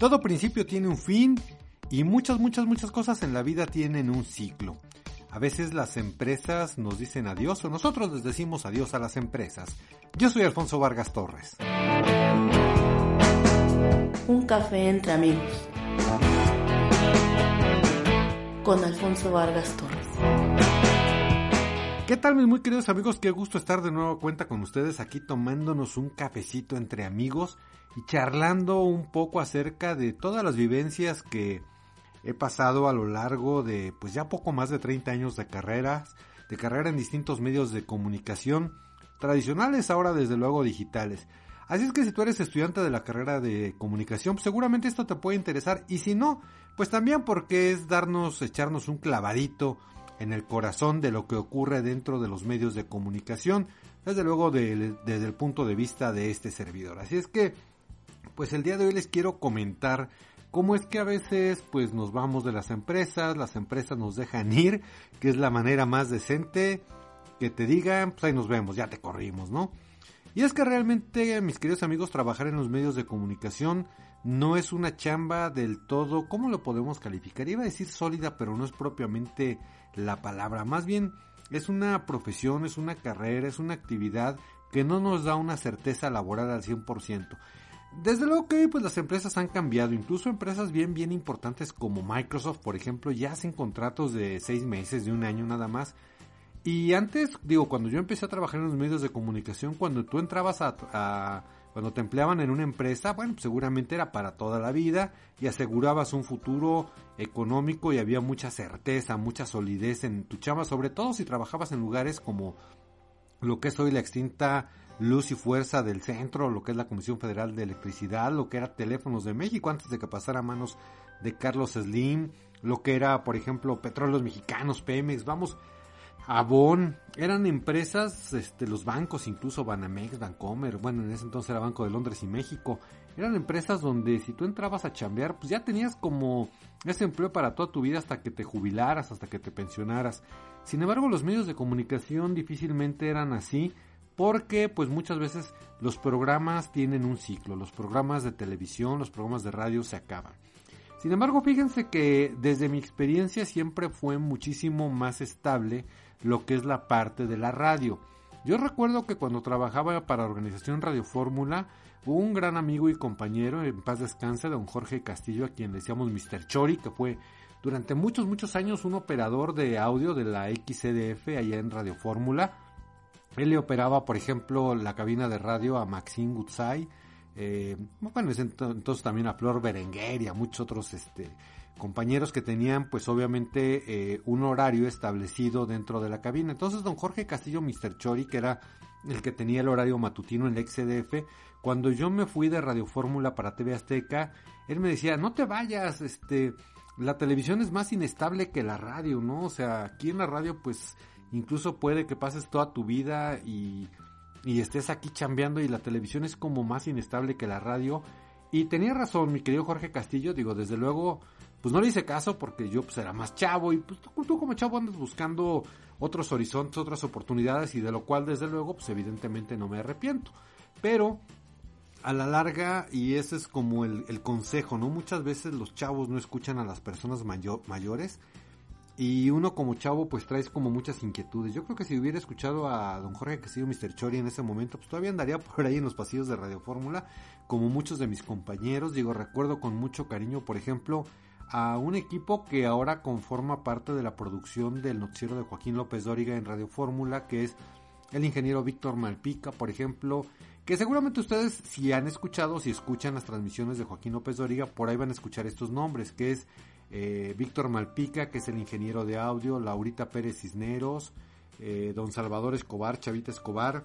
Todo principio tiene un fin y muchas, muchas, muchas cosas en la vida tienen un ciclo. A veces las empresas nos dicen adiós o nosotros les decimos adiós a las empresas. Yo soy Alfonso Vargas Torres. Un café entre amigos. Con Alfonso Vargas Torres. ¿Qué tal mis muy queridos amigos? Qué gusto estar de nuevo cuenta con ustedes aquí tomándonos un cafecito entre amigos y charlando un poco acerca de todas las vivencias que he pasado a lo largo de pues ya poco más de 30 años de carreras, de carrera en distintos medios de comunicación, tradicionales ahora desde luego digitales. Así es que si tú eres estudiante de la carrera de comunicación, pues, seguramente esto te puede interesar y si no, pues también porque es darnos, echarnos un clavadito en el corazón de lo que ocurre dentro de los medios de comunicación, desde luego desde el punto de vista de este servidor. Así es que pues el día de hoy les quiero comentar cómo es que a veces pues nos vamos de las empresas, las empresas nos dejan ir, que es la manera más decente que te digan, pues ahí nos vemos, ya te corrimos, ¿no? Y es que realmente, mis queridos amigos, trabajar en los medios de comunicación no es una chamba del todo, ¿cómo lo podemos calificar? Iba a decir sólida, pero no es propiamente la palabra, más bien es una profesión, es una carrera, es una actividad que no nos da una certeza laboral al 100%. Desde luego que pues las empresas han cambiado, incluso empresas bien bien importantes como Microsoft, por ejemplo, ya hacen contratos de seis meses, de un año nada más. Y antes, digo, cuando yo empecé a trabajar en los medios de comunicación, cuando tú entrabas a, cuando te empleaban en una empresa, bueno, seguramente era para toda la vida y asegurabas un futuro económico y había mucha certeza, mucha solidez en tu chamba, sobre todo si trabajabas en lugares como lo que es hoy la extinta luz y fuerza del centro, lo que es la Comisión Federal de Electricidad, lo que era Teléfonos de México antes de que pasara a manos de Carlos Slim, lo que era, por ejemplo, Petróleos Mexicanos, Pemex, vamos, Avon, eran empresas, este, los bancos, incluso Banamex, Bancomer, bueno, en ese entonces era Banco de Londres y México, eran empresas donde si tú entrabas a chambear, pues ya tenías como ese empleo para toda tu vida hasta que te jubilaras, hasta que te pensionaras. Sin embargo, los medios de comunicación difícilmente eran así, porque pues muchas veces los programas tienen un ciclo, los programas de televisión, los programas de radio se acaban. Sin embargo, fíjense que desde mi experiencia siempre fue muchísimo más estable lo que es la parte de la radio. Yo recuerdo que cuando trabajaba para organización Radio Fórmula, un gran amigo y compañero, en paz descanse, don Jorge Castillo, a quien decíamos Mr. Chori, que fue durante muchos, muchos años un operador de audio de la XCDF allá en Radio Fórmula él le operaba, por ejemplo, la cabina de radio a Maxine Gutzai, eh, bueno, entonces también a Flor Berenguer y a muchos otros este, compañeros que tenían pues obviamente eh, un horario establecido dentro de la cabina. Entonces don Jorge Castillo, Mr. Chori, que era el que tenía el horario matutino en la XDF, cuando yo me fui de Radio Fórmula para TV Azteca, él me decía, no te vayas, este, la televisión es más inestable que la radio, ¿no? O sea, aquí en la radio pues Incluso puede que pases toda tu vida y, y estés aquí chambeando y la televisión es como más inestable que la radio. Y tenía razón mi querido Jorge Castillo, digo, desde luego, pues no le hice caso porque yo pues era más chavo y pues tú, como chavo andas buscando otros horizontes, otras oportunidades y de lo cual desde luego pues evidentemente no me arrepiento. Pero a la larga, y ese es como el, el consejo, ¿no? Muchas veces los chavos no escuchan a las personas mayores y uno como chavo pues traes como muchas inquietudes. Yo creo que si hubiera escuchado a don Jorge Castillo Mr. Chori en ese momento, pues todavía andaría por ahí en los pasillos de Radio Fórmula, como muchos de mis compañeros. Digo, recuerdo con mucho cariño, por ejemplo, a un equipo que ahora conforma parte de la producción del noticiero de Joaquín López Dóriga en Radio Fórmula, que es el ingeniero Víctor Malpica, por ejemplo, que seguramente ustedes si han escuchado, si escuchan las transmisiones de Joaquín López Dóriga, por ahí van a escuchar estos nombres, que es eh, Víctor Malpica, que es el ingeniero de audio, Laurita Pérez Cisneros, eh, don Salvador Escobar, Chavita Escobar,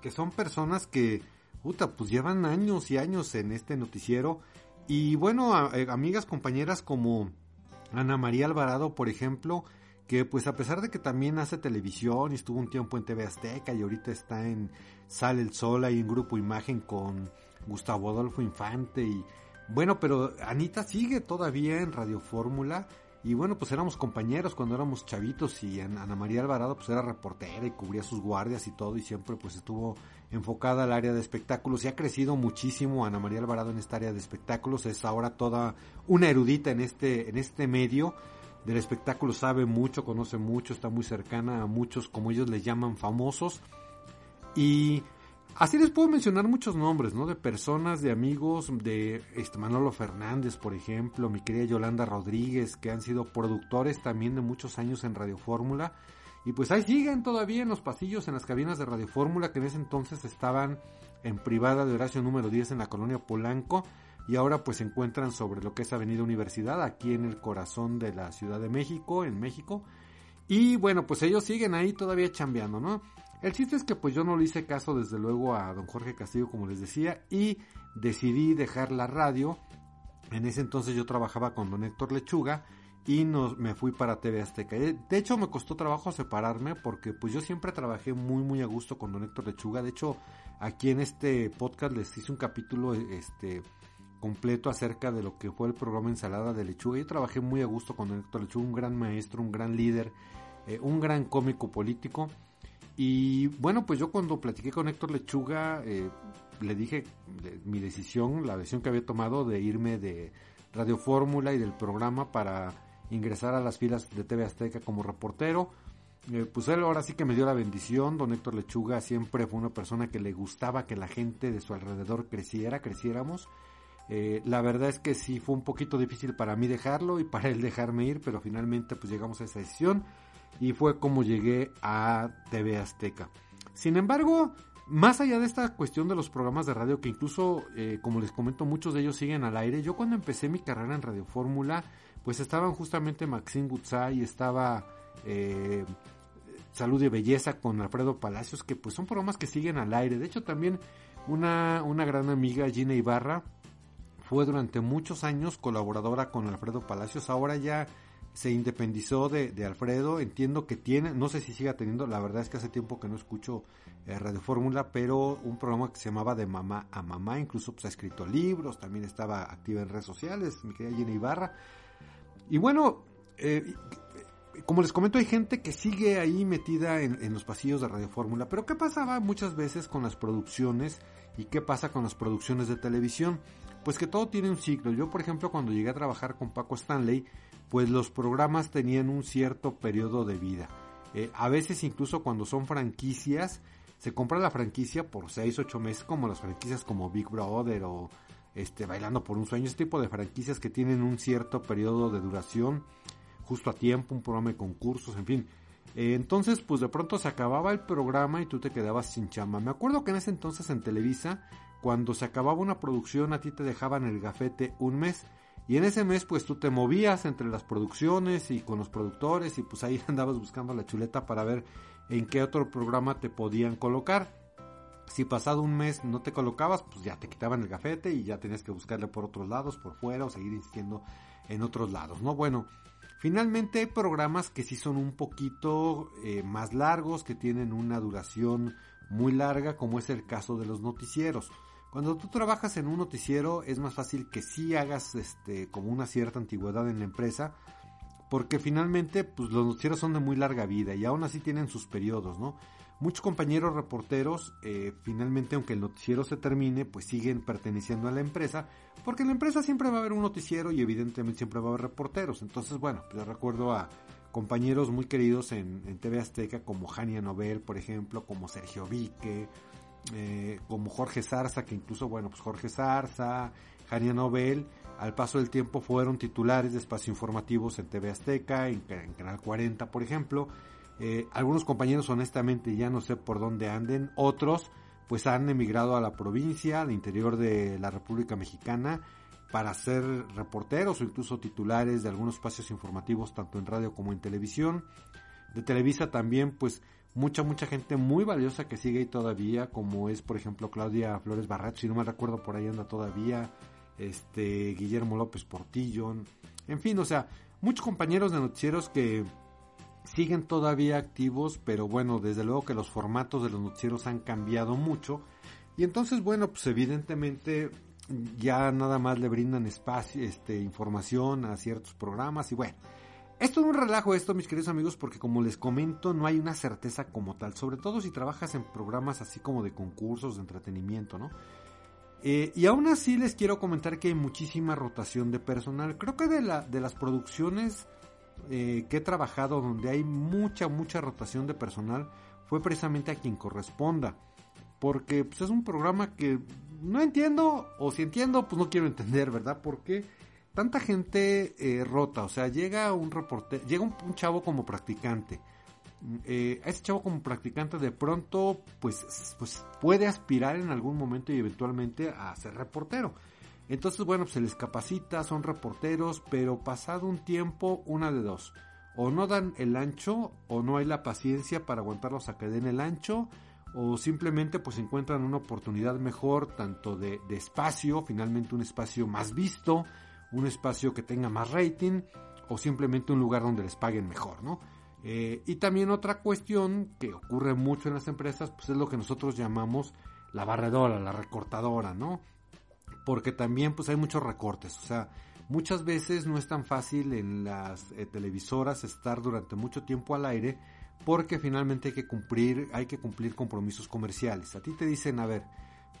que son personas que, puta, pues llevan años y años en este noticiero. Y bueno, eh, amigas, compañeras como Ana María Alvarado, por ejemplo, que pues a pesar de que también hace televisión y estuvo un tiempo en TV Azteca y ahorita está en Sale el Sol ahí en Grupo Imagen con Gustavo Adolfo Infante y bueno, pero Anita sigue todavía en Radio Fórmula. Y bueno, pues éramos compañeros cuando éramos chavitos y Ana María Alvarado pues era reportera y cubría sus guardias y todo y siempre pues estuvo enfocada al área de espectáculos. Y ha crecido muchísimo Ana María Alvarado en esta área de espectáculos, es ahora toda una erudita en este, en este medio del espectáculo, sabe mucho, conoce mucho, está muy cercana a muchos, como ellos les llaman, famosos. Y Así les puedo mencionar muchos nombres, ¿no? De personas, de amigos, de este Manolo Fernández, por ejemplo, mi querida Yolanda Rodríguez, que han sido productores también de muchos años en Radio Fórmula. Y pues ahí siguen todavía en los pasillos, en las cabinas de Radio Fórmula, que en ese entonces estaban en privada de Horacio número 10 en la colonia Polanco. Y ahora pues se encuentran sobre lo que es Avenida Universidad, aquí en el corazón de la Ciudad de México, en México. Y bueno, pues ellos siguen ahí todavía chambeando, ¿no? El chiste es que pues yo no le hice caso desde luego a don Jorge Castillo como les decía y decidí dejar la radio. En ese entonces yo trabajaba con don Héctor Lechuga y me fui para TV Azteca. De hecho me costó trabajo separarme porque pues yo siempre trabajé muy muy a gusto con don Héctor Lechuga. De hecho aquí en este podcast les hice un capítulo este completo acerca de lo que fue el programa Ensalada de Lechuga. Yo trabajé muy a gusto con don Héctor Lechuga, un gran maestro, un gran líder, eh, un gran cómico político y bueno, pues yo cuando platiqué con Héctor Lechuga, eh, le dije mi decisión, la decisión que había tomado de irme de Radio Fórmula y del programa para ingresar a las filas de TV Azteca como reportero. Eh, pues él ahora sí que me dio la bendición. Don Héctor Lechuga siempre fue una persona que le gustaba que la gente de su alrededor creciera, creciéramos. Eh, la verdad es que sí fue un poquito difícil para mí dejarlo y para él dejarme ir, pero finalmente pues llegamos a esa decisión y fue como llegué a TV Azteca. Sin embargo, más allá de esta cuestión de los programas de radio, que incluso, eh, como les comento, muchos de ellos siguen al aire, yo cuando empecé mi carrera en Radio Fórmula, pues estaban justamente Maxine Gutzai, estaba eh, Salud y Belleza con Alfredo Palacios, que pues son programas que siguen al aire. De hecho, también una, una gran amiga, Gina Ibarra, fue durante muchos años colaboradora con Alfredo Palacios, ahora ya se independizó de, Alfredo, entiendo que tiene, no sé si siga teniendo, la verdad es que hace tiempo que no escucho eh, Radio Fórmula, pero un programa que se llamaba De Mamá a Mamá, incluso pues, ha escrito libros, también estaba activa en redes sociales, mi querida Jenny Ibarra. Y bueno, eh, como les comento, hay gente que sigue ahí metida en, en los pasillos de Radio Fórmula, pero ¿qué pasaba muchas veces con las producciones y qué pasa con las producciones de televisión? Pues que todo tiene un ciclo. Yo, por ejemplo, cuando llegué a trabajar con Paco Stanley, pues los programas tenían un cierto periodo de vida. Eh, a veces incluso cuando son franquicias, se compra la franquicia por 6, 8 meses, como las franquicias como Big Brother o este, Bailando por un Sueño, ese tipo de franquicias que tienen un cierto periodo de duración, justo a tiempo, un programa de concursos, en fin. Eh, entonces, pues de pronto se acababa el programa y tú te quedabas sin chamba. Me acuerdo que en ese entonces en Televisa, cuando se acababa una producción, a ti te dejaban el gafete un mes y en ese mes pues tú te movías entre las producciones y con los productores y pues ahí andabas buscando la chuleta para ver en qué otro programa te podían colocar. Si pasado un mes no te colocabas, pues ya te quitaban el gafete y ya tenías que buscarle por otros lados, por fuera o seguir insistiendo en otros lados, ¿no? Bueno, finalmente hay programas que sí son un poquito eh, más largos, que tienen una duración muy larga, como es el caso de los noticieros. Cuando tú trabajas en un noticiero es más fácil que sí hagas este como una cierta antigüedad en la empresa, porque finalmente pues los noticieros son de muy larga vida y aún así tienen sus periodos, ¿no? Muchos compañeros reporteros, eh, finalmente aunque el noticiero se termine, pues siguen perteneciendo a la empresa, porque en la empresa siempre va a haber un noticiero y evidentemente siempre va a haber reporteros. Entonces, bueno, yo recuerdo a compañeros muy queridos en, en TV Azteca como Jania Nobel, por ejemplo, como Sergio Vique, eh, como Jorge Zarza, que incluso, bueno, pues Jorge Zarza, Jania Nobel, al paso del tiempo fueron titulares de espacios informativos en TV Azteca, en, Canal 40, por ejemplo. Eh, algunos compañeros, honestamente, ya no sé por dónde anden. Otros, pues han emigrado a la provincia, al interior de la República Mexicana, para ser reporteros o incluso titulares de algunos espacios informativos, tanto en radio como en televisión. De Televisa también, pues mucha, mucha gente muy valiosa que sigue ahí todavía, como es, por ejemplo, Claudia Flores Barrat, si no me recuerdo, por ahí anda todavía, este, Guillermo López Portillo, en fin, o sea, muchos compañeros de noticieros que siguen todavía activos, pero bueno, desde luego que los formatos de los noticieros han cambiado mucho, y entonces, bueno, pues evidentemente ya nada más le brindan espacio, este, información a ciertos programas, y bueno, Esto es un relajo esto, mis queridos amigos, porque como les comento, no hay una certeza como tal, sobre todo si trabajas en programas así como de concursos, de entretenimiento, ¿no? Eh, y aún así les quiero comentar que hay muchísima rotación de personal. Creo que de, la, de las producciones eh, que he trabajado donde hay mucha, mucha rotación de personal fue precisamente a quien corresponda. Porque pues, es un programa que no entiendo, o si entiendo, pues no quiero entender, ¿verdad? Porque tanta gente eh, rota, o sea, llega un reportero, llega un, chavo como practicante. Eh, a ese chavo como practicante de pronto pues, pues puede aspirar en algún momento y eventualmente a ser reportero. Entonces, bueno, pues se les capacita, son reporteros, pero pasado un tiempo, una de dos. O no dan el ancho, o no hay la paciencia para aguantarlos a que den el ancho, o simplemente pues encuentran una oportunidad mejor, tanto de espacio, finalmente un espacio más visto, un espacio que tenga más rating o simplemente un lugar donde les paguen mejor, ¿no? Eh, y también otra cuestión que ocurre mucho en las empresas, pues es lo que nosotros llamamos la barredora, la recortadora, ¿no? Porque también pues hay muchos recortes, o sea, muchas veces no es tan fácil en las eh, televisoras estar durante mucho tiempo al aire porque finalmente hay que cumplir, hay que cumplir compromisos comerciales. A ti te dicen, a ver,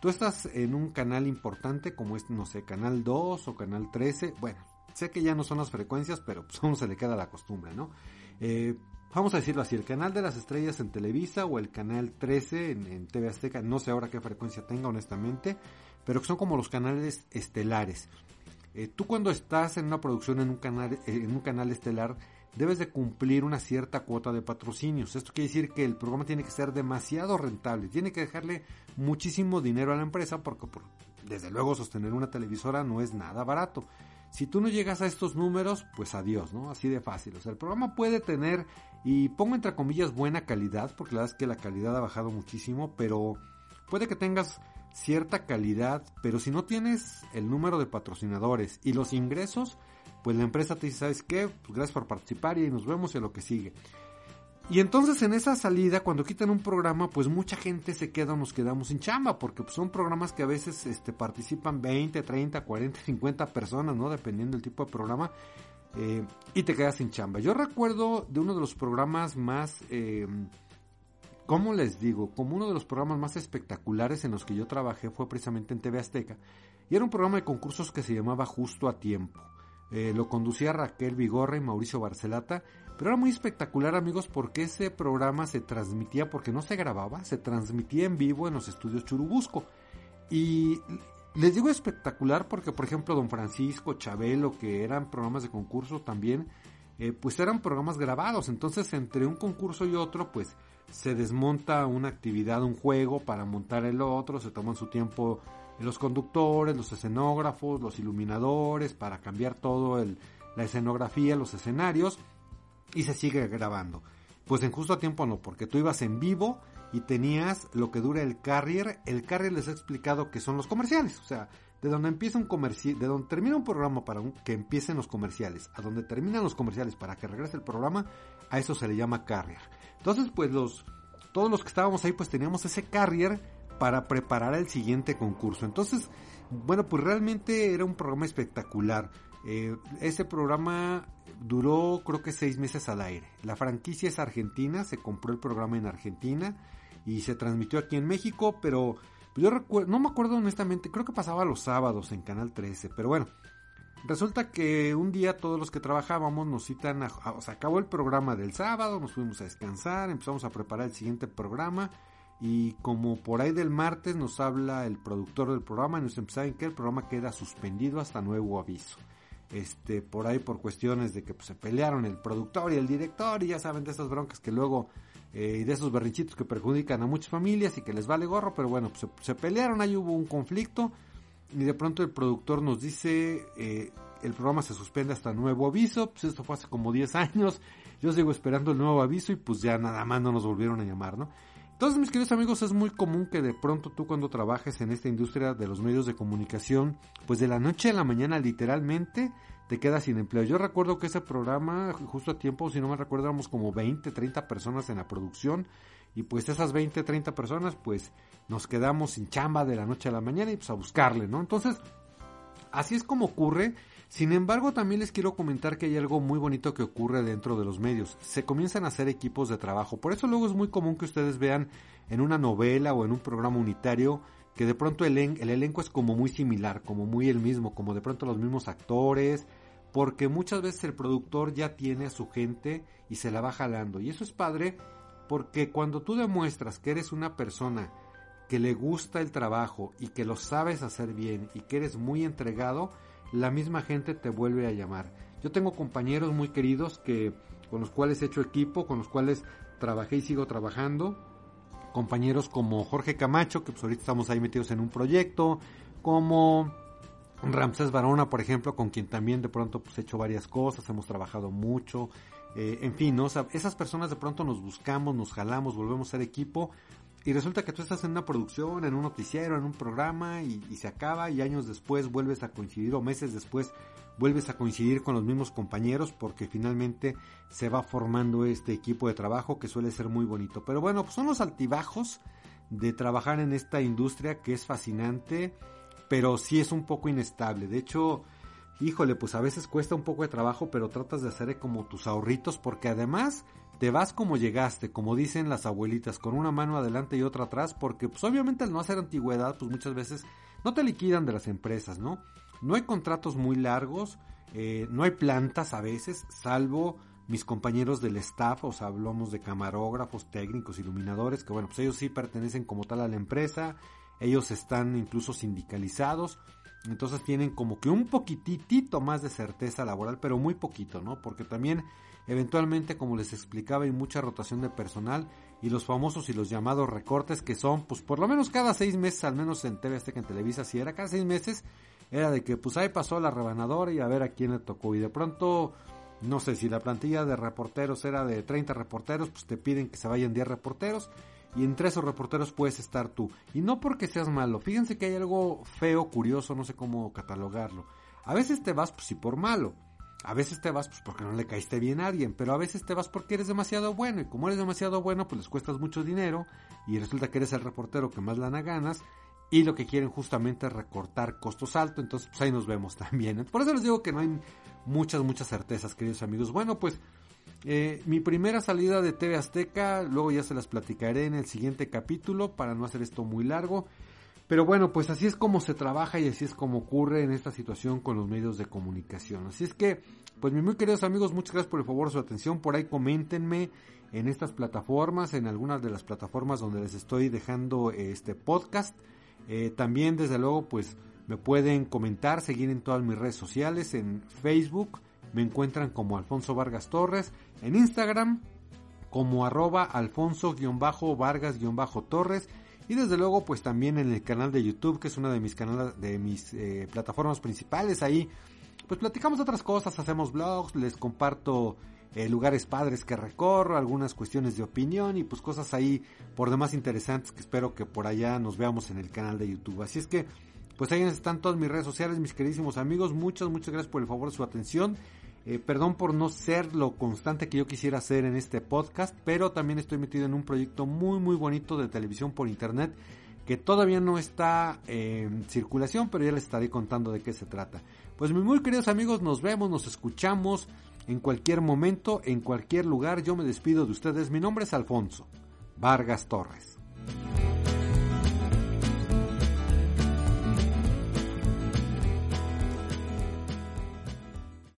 Tú estás en un canal importante como es, no sé, canal 2 o canal 13. Bueno, sé que ya no son las frecuencias, pero pues a uno se le queda la costumbre, ¿no? Eh, vamos a decirlo así, el canal de las estrellas en Televisa o el canal 13 en, TV Azteca, no sé ahora qué frecuencia tenga honestamente, pero son como los canales estelares. Eh, tú cuando estás en una producción en un canal, en un canal estelar, debes de cumplir una cierta cuota de patrocinios. Esto quiere decir que el programa tiene que ser demasiado rentable, tiene que dejarle muchísimo dinero a la empresa porque desde luego sostener una televisora no es nada barato. Si tú no llegas a estos números, pues adiós, ¿no? Así de fácil. O sea, el programa puede tener, y pongo entre comillas, buena calidad, porque la verdad es que la calidad ha bajado muchísimo, pero puede que tengas cierta calidad, pero si no tienes el número de patrocinadores y los ingresos, pues la empresa te dice, ¿sabes qué? Pues gracias por participar y nos vemos en lo que sigue. Y entonces en esa salida, cuando quitan un programa, pues mucha gente se queda o nos quedamos sin chamba, porque pues, son programas que a veces este, participan 20, 30, 40, 50 personas, ¿no? Dependiendo del tipo de programa, eh, y te quedas sin chamba. Yo recuerdo de uno de los programas más, eh, ¿cómo les digo? Como uno de los programas más espectaculares en los que yo trabajé fue precisamente en TV Azteca, y era un programa de concursos que se llamaba Justo a Tiempo. Eh, lo conducía Raquel Vigorra y Mauricio Barcelata. Pero era muy espectacular amigos porque ese programa se transmitía, porque no se grababa, se transmitía en vivo en los estudios Churubusco. Y les digo espectacular porque por ejemplo Don Francisco, Chabelo, que eran programas de concurso también, eh, pues eran programas grabados. Entonces entre un concurso y otro pues se desmonta una actividad, un juego para montar el otro, se toman su tiempo los conductores, los escenógrafos, los iluminadores, para cambiar todo el, la escenografía, los escenarios, y se sigue grabando. Pues en justo tiempo no, porque tú ibas en vivo y tenías lo que dura el carrier. El carrier les he explicado que son los comerciales, o sea, de donde empieza un comercial, de donde termina un programa para que empiecen los comerciales, a donde terminan los comerciales para que regrese el programa, a eso se le llama carrier. Entonces, pues los todos los que estábamos ahí pues teníamos ese carrier para preparar el siguiente concurso. Entonces, bueno, pues realmente era un programa espectacular. Eh, ese programa duró creo que seis meses al aire. La franquicia es argentina, se compró el programa en Argentina y se transmitió aquí en México, pero yo recuerdo, no me acuerdo honestamente, creo que pasaba los sábados en Canal 13, pero bueno. Resulta que un día todos los que trabajábamos nos citan, a, o sea, acabó el programa del sábado, nos fuimos a descansar, empezamos a preparar el siguiente programa y como por ahí del martes nos habla el productor del programa y nos empieza que el programa queda suspendido hasta nuevo aviso. Este, por ahí por cuestiones de que pues, se pelearon el productor y el director y ya saben de esas broncas que luego eh, de esos berrinchitos que perjudican a muchas familias y que les vale gorro, pero bueno, pues, se, pelearon, ahí hubo un conflicto y de pronto el productor nos dice eh, el programa se suspende hasta nuevo aviso, pues esto fue hace como 10 años, yo sigo esperando el nuevo aviso y pues ya nada más no nos volvieron a llamar, ¿no? Entonces, mis queridos amigos, es muy común que de pronto tú cuando trabajes en esta industria de los medios de comunicación, pues de la noche a la mañana literalmente te quedas sin empleo. Yo recuerdo que ese programa, justo a tiempo, si no me recuerdo, éramos como 20, 30 personas en la producción y pues esas 20, 30 personas pues nos quedamos sin chamba de la noche a la mañana y pues a buscarle, ¿no? Entonces, Así es como ocurre. Sin embargo, también les quiero comentar que hay algo muy bonito que ocurre dentro de los medios. Se comienzan a hacer equipos de trabajo. Por eso luego es muy común que ustedes vean en una novela o en un programa unitario que de pronto el, el elenco es como muy similar, como muy el mismo, como de pronto los mismos actores, porque muchas veces el productor ya tiene a su gente y se la va jalando. Y eso es padre porque cuando tú demuestras que eres una persona que le gusta el trabajo y que lo sabes hacer bien y que eres muy entregado, la misma gente te vuelve a llamar. Yo tengo compañeros muy queridos que con los cuales he hecho equipo, con los cuales trabajé y sigo trabajando. Compañeros como Jorge Camacho, que pues ahorita estamos ahí metidos en un proyecto, como Ramsés Barona, por ejemplo, con quien también de pronto pues he hecho varias cosas, hemos trabajado mucho, eh, en fin, ¿no? esas personas de pronto nos buscamos, nos jalamos, volvemos a ser equipo y resulta que tú estás en una producción, en un noticiero, en un programa y, se acaba y años después vuelves a coincidir o meses después vuelves a coincidir con los mismos compañeros porque finalmente se va formando este equipo de trabajo que suele ser muy bonito. Pero bueno, pues son los altibajos de trabajar en esta industria que es fascinante, pero sí es un poco inestable. De hecho, híjole, pues a veces cuesta un poco de trabajo, pero tratas de hacer como tus ahorritos porque además te vas como llegaste, como dicen las abuelitas, con una mano adelante y otra atrás, porque pues obviamente al no hacer antigüedad, pues muchas veces no te liquidan de las empresas, ¿no? No hay contratos muy largos, eh, no hay plantas a veces, salvo mis compañeros del staff, o sea, hablamos de camarógrafos, técnicos, iluminadores, que bueno, pues ellos sí pertenecen como tal a la empresa, ellos están incluso sindicalizados, entonces tienen como que un poquitito más de certeza laboral, pero muy poquito, ¿no? Porque también Eventualmente, como les explicaba, hay mucha rotación de personal y los famosos y los llamados recortes que son, pues por lo menos cada seis meses, al menos en TV Azteca, en Televisa, si era cada seis meses, era de que pues ahí pasó la rebanadora y a ver a quién le tocó. Y de pronto, no sé, si la plantilla de reporteros era de 30 reporteros, pues te piden que se vayan 10 reporteros y entre esos reporteros puedes estar tú. Y no porque seas malo, fíjense que hay algo feo, curioso, no sé cómo catalogarlo. A veces te vas pues sí por malo. A veces te vas pues porque no le caíste bien a alguien, pero a veces te vas porque eres demasiado bueno y como eres demasiado bueno pues les cuestas mucho dinero y resulta que eres el reportero que más lana ganas y lo que quieren justamente es recortar costos altos, entonces pues ahí nos vemos también. Por eso les digo que no hay muchas, muchas certezas, queridos amigos. Bueno, pues eh, mi primera salida de TV Azteca, luego ya se las platicaré en el siguiente capítulo para no hacer esto muy largo. Pero bueno, pues así es como se trabaja y así es como ocurre en esta situación con los medios de comunicación. Así es que, pues mis muy queridos amigos, muchas gracias por el favor su atención. Por ahí coméntenme en estas plataformas, en algunas de las plataformas donde les estoy dejando este podcast. Eh, también, desde luego, pues me pueden comentar, seguir en todas mis redes sociales, en Facebook me encuentran como Alfonso Vargas Torres, en Instagram como arroba alfonso-vargas-torres y desde luego, pues también en el canal de YouTube, que es una de mis canales, de mis eh, plataformas principales. Ahí, pues platicamos otras cosas, hacemos vlogs, les comparto eh, lugares padres que recorro, algunas cuestiones de opinión y pues cosas ahí por demás interesantes que espero que por allá nos veamos en el canal de YouTube. Así es que, pues ahí están todas mis redes sociales, mis queridísimos amigos. Muchas, muchas gracias por el favor de su atención. Eh, perdón por no ser lo constante que yo quisiera hacer en este podcast, pero también estoy metido en un proyecto muy muy bonito de televisión por internet que todavía no está en circulación, pero ya les estaré contando de qué se trata. Pues mis muy queridos amigos, nos vemos, nos escuchamos en cualquier momento, en cualquier lugar. Yo me despido de ustedes. Mi nombre es Alfonso Vargas Torres.